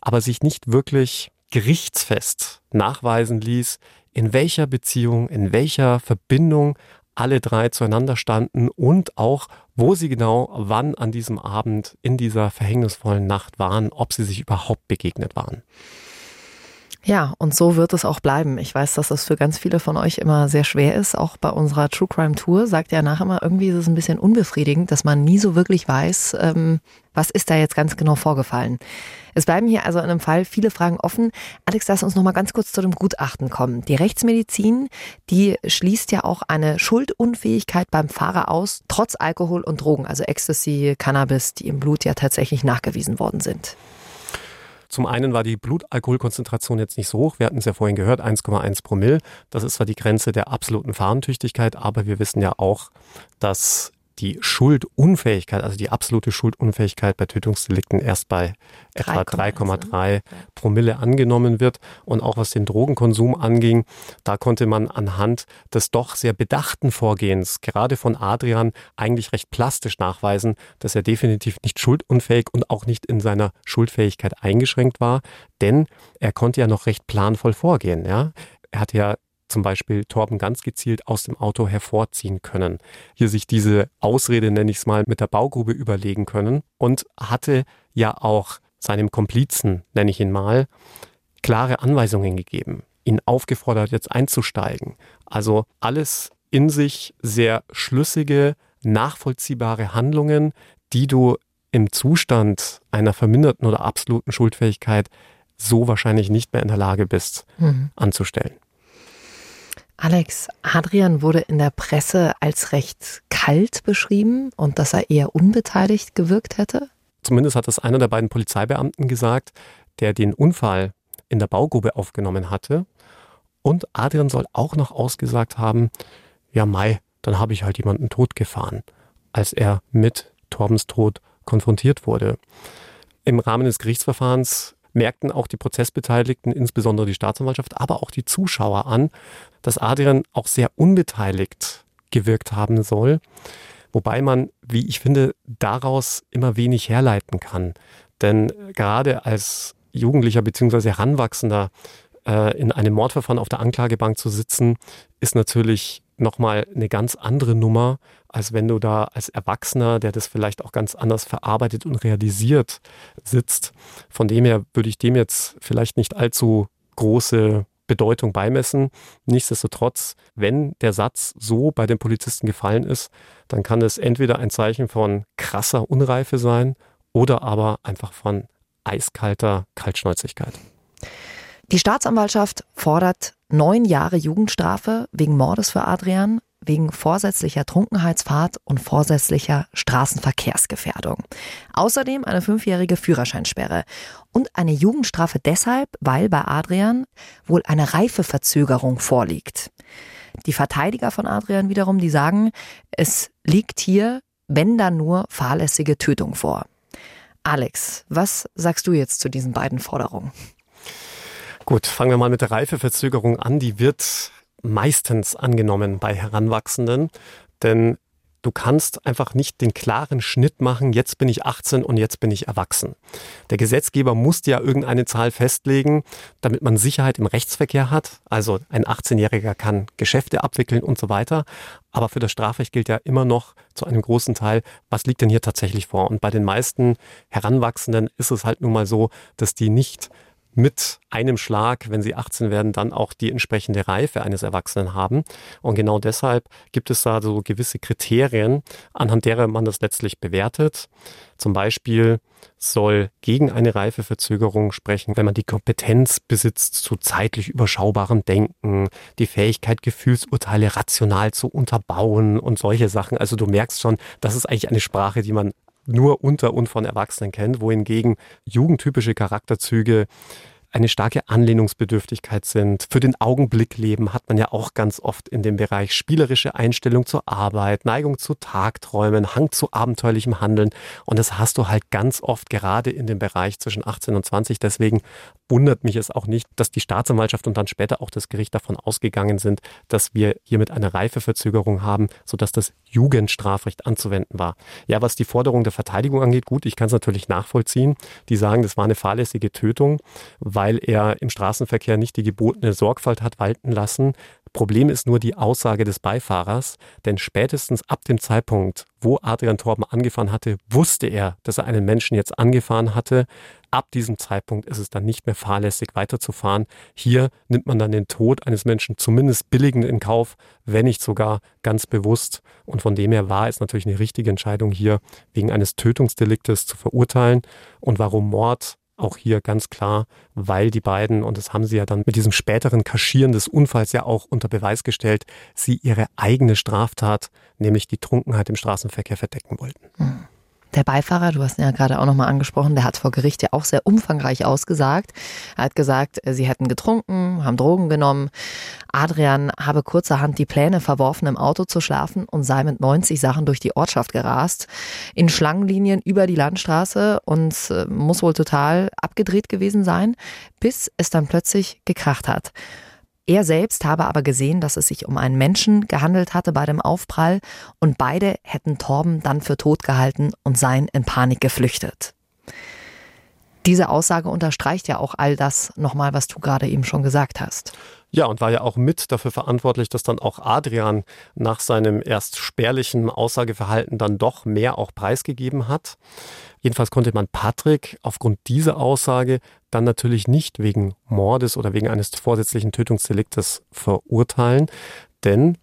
aber sich nicht wirklich gerichtsfest nachweisen ließ, in welcher Beziehung, in welcher Verbindung alle drei zueinander standen und auch, wo sie genau wann an diesem Abend in dieser verhängnisvollen Nacht waren, ob sie sich überhaupt begegnet waren. Ja, und so wird es auch bleiben. Ich weiß, dass das für ganz viele von euch immer sehr schwer ist. Auch bei unserer True Crime Tour sagt ja nachher immer, irgendwie ist es ein bisschen unbefriedigend, dass man nie so wirklich weiß, ähm, was ist da jetzt ganz genau vorgefallen. Es bleiben hier also in einem Fall viele Fragen offen. Alex, lass uns noch mal ganz kurz zu dem Gutachten kommen. Die Rechtsmedizin, die schließt ja auch eine Schuldunfähigkeit beim Fahrer aus, trotz Alkohol und Drogen, also Ecstasy, Cannabis, die im Blut ja tatsächlich nachgewiesen worden sind. Zum einen war die Blutalkoholkonzentration jetzt nicht so hoch. Wir hatten es ja vorhin gehört, 1,1 Promille. Das ist zwar die Grenze der absoluten Fahrentüchtigkeit, aber wir wissen ja auch, dass die Schuldunfähigkeit, also die absolute Schuldunfähigkeit bei Tötungsdelikten erst bei etwa 3,3 Promille angenommen wird. Und auch was den Drogenkonsum anging, da konnte man anhand des doch sehr bedachten Vorgehens, gerade von Adrian, eigentlich recht plastisch nachweisen, dass er definitiv nicht schuldunfähig und auch nicht in seiner Schuldfähigkeit eingeschränkt war, denn er konnte ja noch recht planvoll vorgehen. Ja? Er hatte ja zum Beispiel Torben ganz gezielt aus dem Auto hervorziehen können. Hier sich diese Ausrede, nenne ich es mal, mit der Baugrube überlegen können und hatte ja auch seinem Komplizen, nenne ich ihn mal, klare Anweisungen gegeben, ihn aufgefordert, jetzt einzusteigen. Also alles in sich sehr schlüssige, nachvollziehbare Handlungen, die du im Zustand einer verminderten oder absoluten Schuldfähigkeit so wahrscheinlich nicht mehr in der Lage bist mhm. anzustellen. Alex, Adrian wurde in der Presse als recht kalt beschrieben und dass er eher unbeteiligt gewirkt hätte? Zumindest hat das einer der beiden Polizeibeamten gesagt, der den Unfall in der Baugrube aufgenommen hatte. Und Adrian soll auch noch ausgesagt haben, ja Mai, dann habe ich halt jemanden totgefahren, als er mit Torbens Tod konfrontiert wurde. Im Rahmen des Gerichtsverfahrens merkten auch die Prozessbeteiligten, insbesondere die Staatsanwaltschaft, aber auch die Zuschauer an, dass Adrian auch sehr unbeteiligt gewirkt haben soll. Wobei man, wie ich finde, daraus immer wenig herleiten kann. Denn gerade als Jugendlicher bzw. Heranwachsender äh, in einem Mordverfahren auf der Anklagebank zu sitzen, ist natürlich nochmal eine ganz andere Nummer, als wenn du da als Erwachsener, der das vielleicht auch ganz anders verarbeitet und realisiert, sitzt. Von dem her würde ich dem jetzt vielleicht nicht allzu große Bedeutung beimessen. Nichtsdestotrotz, wenn der Satz so bei den Polizisten gefallen ist, dann kann es entweder ein Zeichen von krasser Unreife sein oder aber einfach von eiskalter Kaltschnäuzigkeit. Die Staatsanwaltschaft fordert neun Jahre Jugendstrafe wegen Mordes für Adrian, wegen vorsätzlicher Trunkenheitsfahrt und vorsätzlicher Straßenverkehrsgefährdung. Außerdem eine fünfjährige Führerscheinsperre und eine Jugendstrafe deshalb, weil bei Adrian wohl eine Reifeverzögerung vorliegt. Die Verteidiger von Adrian wiederum, die sagen, es liegt hier, wenn dann nur fahrlässige Tötung vor. Alex, was sagst du jetzt zu diesen beiden Forderungen? Gut, fangen wir mal mit der Reifeverzögerung an. Die wird meistens angenommen bei Heranwachsenden, denn du kannst einfach nicht den klaren Schnitt machen, jetzt bin ich 18 und jetzt bin ich erwachsen. Der Gesetzgeber muss ja irgendeine Zahl festlegen, damit man Sicherheit im Rechtsverkehr hat. Also ein 18-Jähriger kann Geschäfte abwickeln und so weiter. Aber für das Strafrecht gilt ja immer noch zu einem großen Teil, was liegt denn hier tatsächlich vor? Und bei den meisten Heranwachsenden ist es halt nun mal so, dass die nicht mit einem Schlag, wenn sie 18 werden, dann auch die entsprechende Reife eines Erwachsenen haben. Und genau deshalb gibt es da so gewisse Kriterien, anhand derer man das letztlich bewertet. Zum Beispiel soll gegen eine Reifeverzögerung sprechen, wenn man die Kompetenz besitzt zu zeitlich überschaubarem Denken, die Fähigkeit, Gefühlsurteile rational zu unterbauen und solche Sachen. Also du merkst schon, das ist eigentlich eine Sprache, die man nur unter und von Erwachsenen kennt, wohingegen jugendtypische Charakterzüge eine starke Anlehnungsbedürftigkeit sind. Für den Augenblick leben hat man ja auch ganz oft in dem Bereich spielerische Einstellung zur Arbeit, Neigung zu Tagträumen, Hang zu abenteuerlichem Handeln. Und das hast du halt ganz oft gerade in dem Bereich zwischen 18 und 20. Deswegen wundert mich es auch nicht, dass die Staatsanwaltschaft und dann später auch das Gericht davon ausgegangen sind, dass wir hier mit einer Reifeverzögerung haben, sodass das Jugendstrafrecht anzuwenden war. Ja, was die Forderung der Verteidigung angeht, gut, ich kann es natürlich nachvollziehen. Die sagen, das war eine fahrlässige Tötung, weil er im Straßenverkehr nicht die gebotene Sorgfalt hat walten lassen. Problem ist nur die Aussage des Beifahrers, denn spätestens ab dem Zeitpunkt, wo Adrian Torben angefahren hatte, wusste er, dass er einen Menschen jetzt angefahren hatte. Ab diesem Zeitpunkt ist es dann nicht mehr fahrlässig weiterzufahren. Hier nimmt man dann den Tod eines Menschen zumindest billigend in Kauf, wenn nicht sogar ganz bewusst. Und von dem her war es natürlich eine richtige Entscheidung, hier wegen eines Tötungsdeliktes zu verurteilen. Und warum Mord? Auch hier ganz klar, weil die beiden, und das haben sie ja dann mit diesem späteren Kaschieren des Unfalls ja auch unter Beweis gestellt, sie ihre eigene Straftat, nämlich die Trunkenheit im Straßenverkehr, verdecken wollten. Mhm. Der Beifahrer, du hast ihn ja gerade auch nochmal angesprochen, der hat vor Gericht ja auch sehr umfangreich ausgesagt. Er hat gesagt, sie hätten getrunken, haben Drogen genommen. Adrian habe kurzerhand die Pläne verworfen, im Auto zu schlafen und sei mit 90 Sachen durch die Ortschaft gerast, in Schlangenlinien über die Landstraße und äh, muss wohl total abgedreht gewesen sein, bis es dann plötzlich gekracht hat. Er selbst habe aber gesehen, dass es sich um einen Menschen gehandelt hatte bei dem Aufprall und beide hätten Torben dann für tot gehalten und seien in Panik geflüchtet. Diese Aussage unterstreicht ja auch all das nochmal, was du gerade eben schon gesagt hast. Ja, und war ja auch mit dafür verantwortlich, dass dann auch Adrian nach seinem erst spärlichen Aussageverhalten dann doch mehr auch preisgegeben hat. Jedenfalls konnte man Patrick aufgrund dieser Aussage dann natürlich nicht wegen Mordes oder wegen eines vorsätzlichen Tötungsdeliktes verurteilen, denn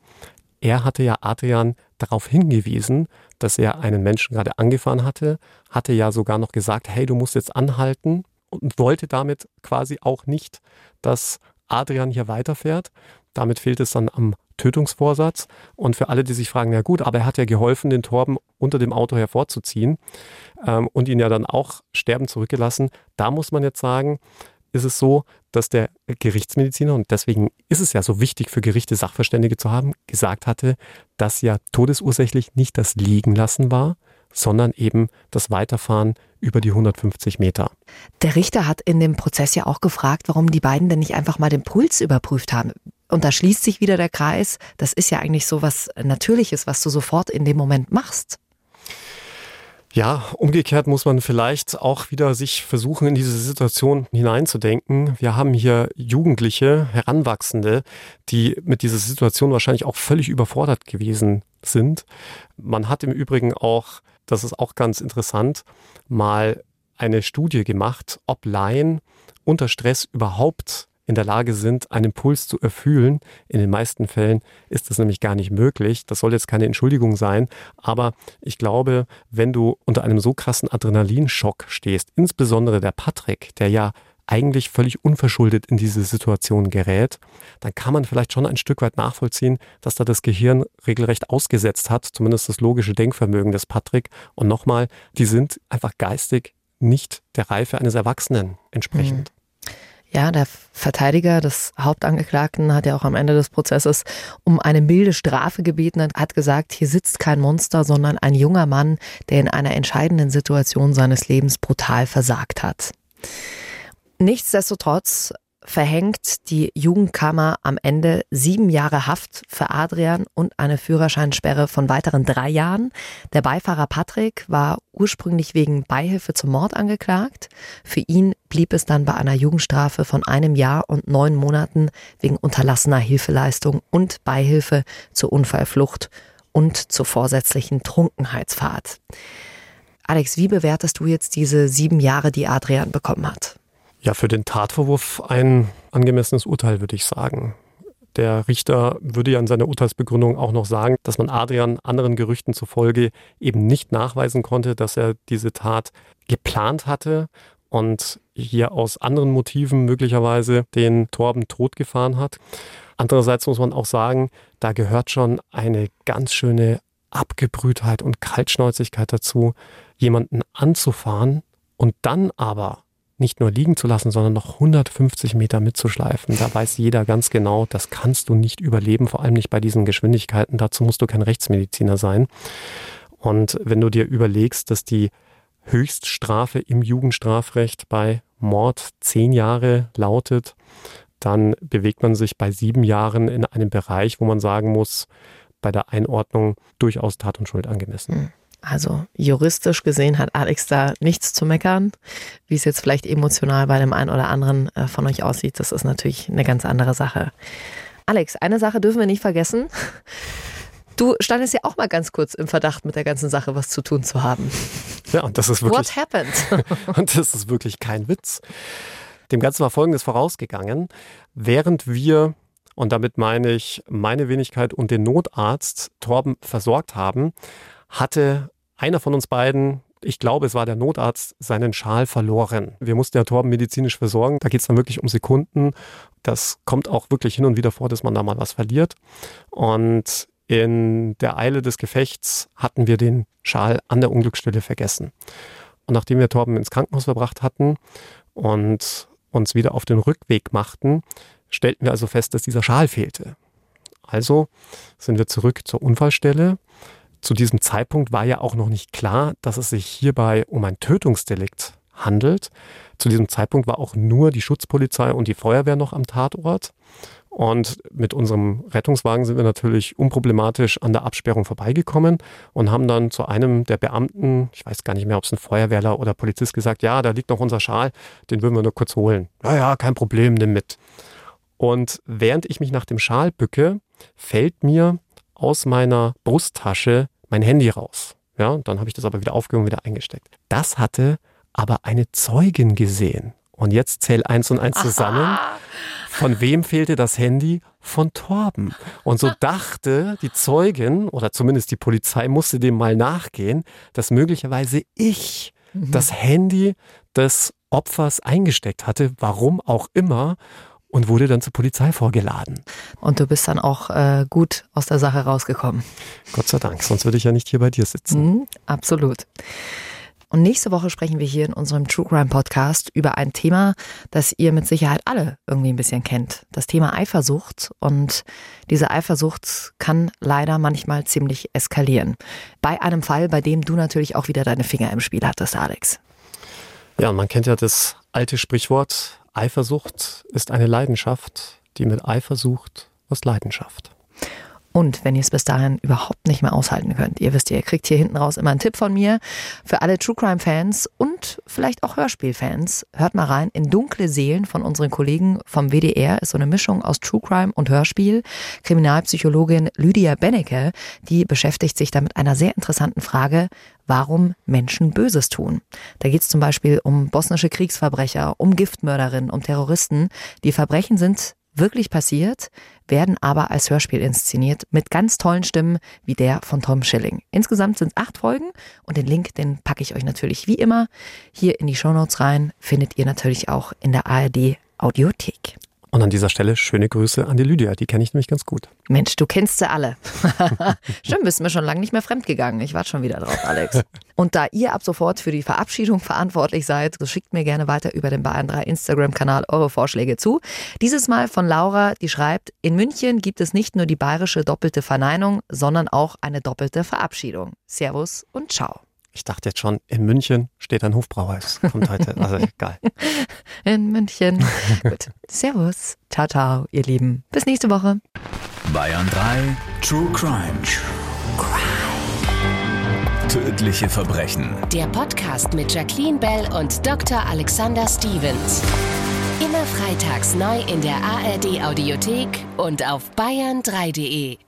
er hatte ja Adrian darauf hingewiesen, dass er einen Menschen gerade angefahren hatte, hatte ja sogar noch gesagt, hey, du musst jetzt anhalten und wollte damit quasi auch nicht, dass Adrian hier weiterfährt. Damit fehlt es dann am Tötungsvorsatz. Und für alle, die sich fragen, na gut, aber er hat ja geholfen, den Torben unter dem Auto hervorzuziehen ähm, und ihn ja dann auch sterben zurückgelassen. Da muss man jetzt sagen, ist es so, dass der Gerichtsmediziner, und deswegen ist es ja so wichtig für Gerichte Sachverständige zu haben, gesagt hatte, dass ja todesursächlich nicht das Liegenlassen war, sondern eben das Weiterfahren über die 150 Meter. Der Richter hat in dem Prozess ja auch gefragt, warum die beiden denn nicht einfach mal den Puls überprüft haben. Und da schließt sich wieder der Kreis. Das ist ja eigentlich so was Natürliches, was du sofort in dem Moment machst. Ja, umgekehrt muss man vielleicht auch wieder sich versuchen, in diese Situation hineinzudenken. Wir haben hier Jugendliche, Heranwachsende, die mit dieser Situation wahrscheinlich auch völlig überfordert gewesen sind. Man hat im Übrigen auch das ist auch ganz interessant, mal eine Studie gemacht, ob Laien unter Stress überhaupt in der Lage sind, einen Puls zu erfüllen. In den meisten Fällen ist das nämlich gar nicht möglich. Das soll jetzt keine Entschuldigung sein, aber ich glaube, wenn du unter einem so krassen Adrenalinschock stehst, insbesondere der Patrick, der ja eigentlich völlig unverschuldet in diese Situation gerät, dann kann man vielleicht schon ein Stück weit nachvollziehen, dass da das Gehirn regelrecht ausgesetzt hat, zumindest das logische Denkvermögen des Patrick. Und nochmal, die sind einfach geistig nicht der Reife eines Erwachsenen entsprechend. Ja, der Verteidiger des Hauptangeklagten hat ja auch am Ende des Prozesses um eine milde Strafe gebeten und hat gesagt, hier sitzt kein Monster, sondern ein junger Mann, der in einer entscheidenden Situation seines Lebens brutal versagt hat. Nichtsdestotrotz verhängt die Jugendkammer am Ende sieben Jahre Haft für Adrian und eine Führerscheinsperre von weiteren drei Jahren. Der Beifahrer Patrick war ursprünglich wegen Beihilfe zum Mord angeklagt. Für ihn blieb es dann bei einer Jugendstrafe von einem Jahr und neun Monaten wegen unterlassener Hilfeleistung und Beihilfe zur Unfallflucht und zur vorsätzlichen Trunkenheitsfahrt. Alex, wie bewertest du jetzt diese sieben Jahre, die Adrian bekommen hat? Ja, für den Tatvorwurf ein angemessenes Urteil, würde ich sagen. Der Richter würde ja in seiner Urteilsbegründung auch noch sagen, dass man Adrian anderen Gerüchten zufolge eben nicht nachweisen konnte, dass er diese Tat geplant hatte und hier aus anderen Motiven möglicherweise den Torben totgefahren hat. Andererseits muss man auch sagen, da gehört schon eine ganz schöne Abgebrühtheit und Kaltschnäuzigkeit dazu, jemanden anzufahren und dann aber nicht nur liegen zu lassen, sondern noch 150 Meter mitzuschleifen. Da weiß jeder ganz genau, das kannst du nicht überleben, vor allem nicht bei diesen Geschwindigkeiten. Dazu musst du kein Rechtsmediziner sein. Und wenn du dir überlegst, dass die Höchststrafe im Jugendstrafrecht bei Mord zehn Jahre lautet, dann bewegt man sich bei sieben Jahren in einem Bereich, wo man sagen muss, bei der Einordnung durchaus Tat und Schuld angemessen. Hm. Also juristisch gesehen hat Alex da nichts zu meckern. Wie es jetzt vielleicht emotional bei dem einen oder anderen äh, von euch aussieht, das ist natürlich eine ganz andere Sache. Alex, eine Sache dürfen wir nicht vergessen. Du standest ja auch mal ganz kurz im Verdacht, mit der ganzen Sache was zu tun zu haben. Ja, und das ist wirklich. What happened? und das ist wirklich kein Witz. Dem Ganzen war Folgendes vorausgegangen. Während wir, und damit meine ich meine Wenigkeit und den Notarzt Torben versorgt haben, hatte einer von uns beiden, ich glaube, es war der Notarzt, seinen Schal verloren. Wir mussten ja Torben medizinisch versorgen. Da geht es dann wirklich um Sekunden. Das kommt auch wirklich hin und wieder vor, dass man da mal was verliert. Und in der Eile des Gefechts hatten wir den Schal an der Unglücksstelle vergessen. Und nachdem wir Torben ins Krankenhaus verbracht hatten und uns wieder auf den Rückweg machten, stellten wir also fest, dass dieser Schal fehlte. Also sind wir zurück zur Unfallstelle, zu diesem Zeitpunkt war ja auch noch nicht klar, dass es sich hierbei um ein Tötungsdelikt handelt. Zu diesem Zeitpunkt war auch nur die Schutzpolizei und die Feuerwehr noch am Tatort. Und mit unserem Rettungswagen sind wir natürlich unproblematisch an der Absperrung vorbeigekommen und haben dann zu einem der Beamten, ich weiß gar nicht mehr, ob es ein Feuerwehrler oder Polizist, gesagt, ja, da liegt noch unser Schal, den würden wir nur kurz holen. Ja, ja, kein Problem, nimm mit. Und während ich mich nach dem Schal bücke, fällt mir aus meiner Brusttasche mein Handy raus. Ja, dann habe ich das aber wieder aufgehoben, wieder eingesteckt. Das hatte aber eine Zeugin gesehen. Und jetzt zähl eins und eins zusammen. Von wem fehlte das Handy? Von Torben. Und so dachte die Zeugin, oder zumindest die Polizei musste dem mal nachgehen, dass möglicherweise ich mhm. das Handy des Opfers eingesteckt hatte, warum auch immer und wurde dann zur Polizei vorgeladen. Und du bist dann auch äh, gut aus der Sache rausgekommen. Gott sei Dank, sonst würde ich ja nicht hier bei dir sitzen. Mhm, absolut. Und nächste Woche sprechen wir hier in unserem True Crime Podcast über ein Thema, das ihr mit Sicherheit alle irgendwie ein bisschen kennt. Das Thema Eifersucht. Und diese Eifersucht kann leider manchmal ziemlich eskalieren. Bei einem Fall, bei dem du natürlich auch wieder deine Finger im Spiel hattest, Alex. Ja, man kennt ja das alte Sprichwort, Eifersucht ist eine Leidenschaft, die mit Eifersucht was Leidenschaft. Und wenn ihr es bis dahin überhaupt nicht mehr aushalten könnt, ihr wisst, ihr kriegt hier hinten raus immer einen Tipp von mir für alle True Crime Fans und vielleicht auch Hörspielfans. Hört mal rein in Dunkle Seelen von unseren Kollegen vom WDR. Ist so eine Mischung aus True Crime und Hörspiel. Kriminalpsychologin Lydia Bennecke, die beschäftigt sich da mit einer sehr interessanten Frage, warum Menschen Böses tun. Da geht es zum Beispiel um bosnische Kriegsverbrecher, um Giftmörderinnen, um Terroristen. Die Verbrechen sind wirklich passiert, werden aber als Hörspiel inszeniert mit ganz tollen Stimmen wie der von Tom Schilling. Insgesamt sind es acht Folgen und den Link, den packe ich euch natürlich wie immer hier in die Shownotes rein, findet ihr natürlich auch in der ARD Audiothek. Und an dieser Stelle schöne Grüße an die Lydia, die kenne ich nämlich ganz gut. Mensch, du kennst sie alle. Stimmt, bist mir schon lange nicht mehr fremdgegangen. Ich warte schon wieder drauf, Alex. Und da ihr ab sofort für die Verabschiedung verantwortlich seid, so schickt mir gerne weiter über den Bayern 3 Instagram-Kanal eure Vorschläge zu. Dieses Mal von Laura, die schreibt, in München gibt es nicht nur die bayerische doppelte Verneinung, sondern auch eine doppelte Verabschiedung. Servus und ciao. Ich dachte jetzt schon, in München steht ein Hofbrauer. Es kommt heute. Also egal. In München. Gut. Servus. Ciao, ciao, ihr Lieben. Bis nächste Woche. Bayern 3 True Crime. True Crime. Tödliche Verbrechen. Der Podcast mit Jacqueline Bell und Dr. Alexander Stevens. Immer freitags neu in der ARD Audiothek und auf bayern3.de.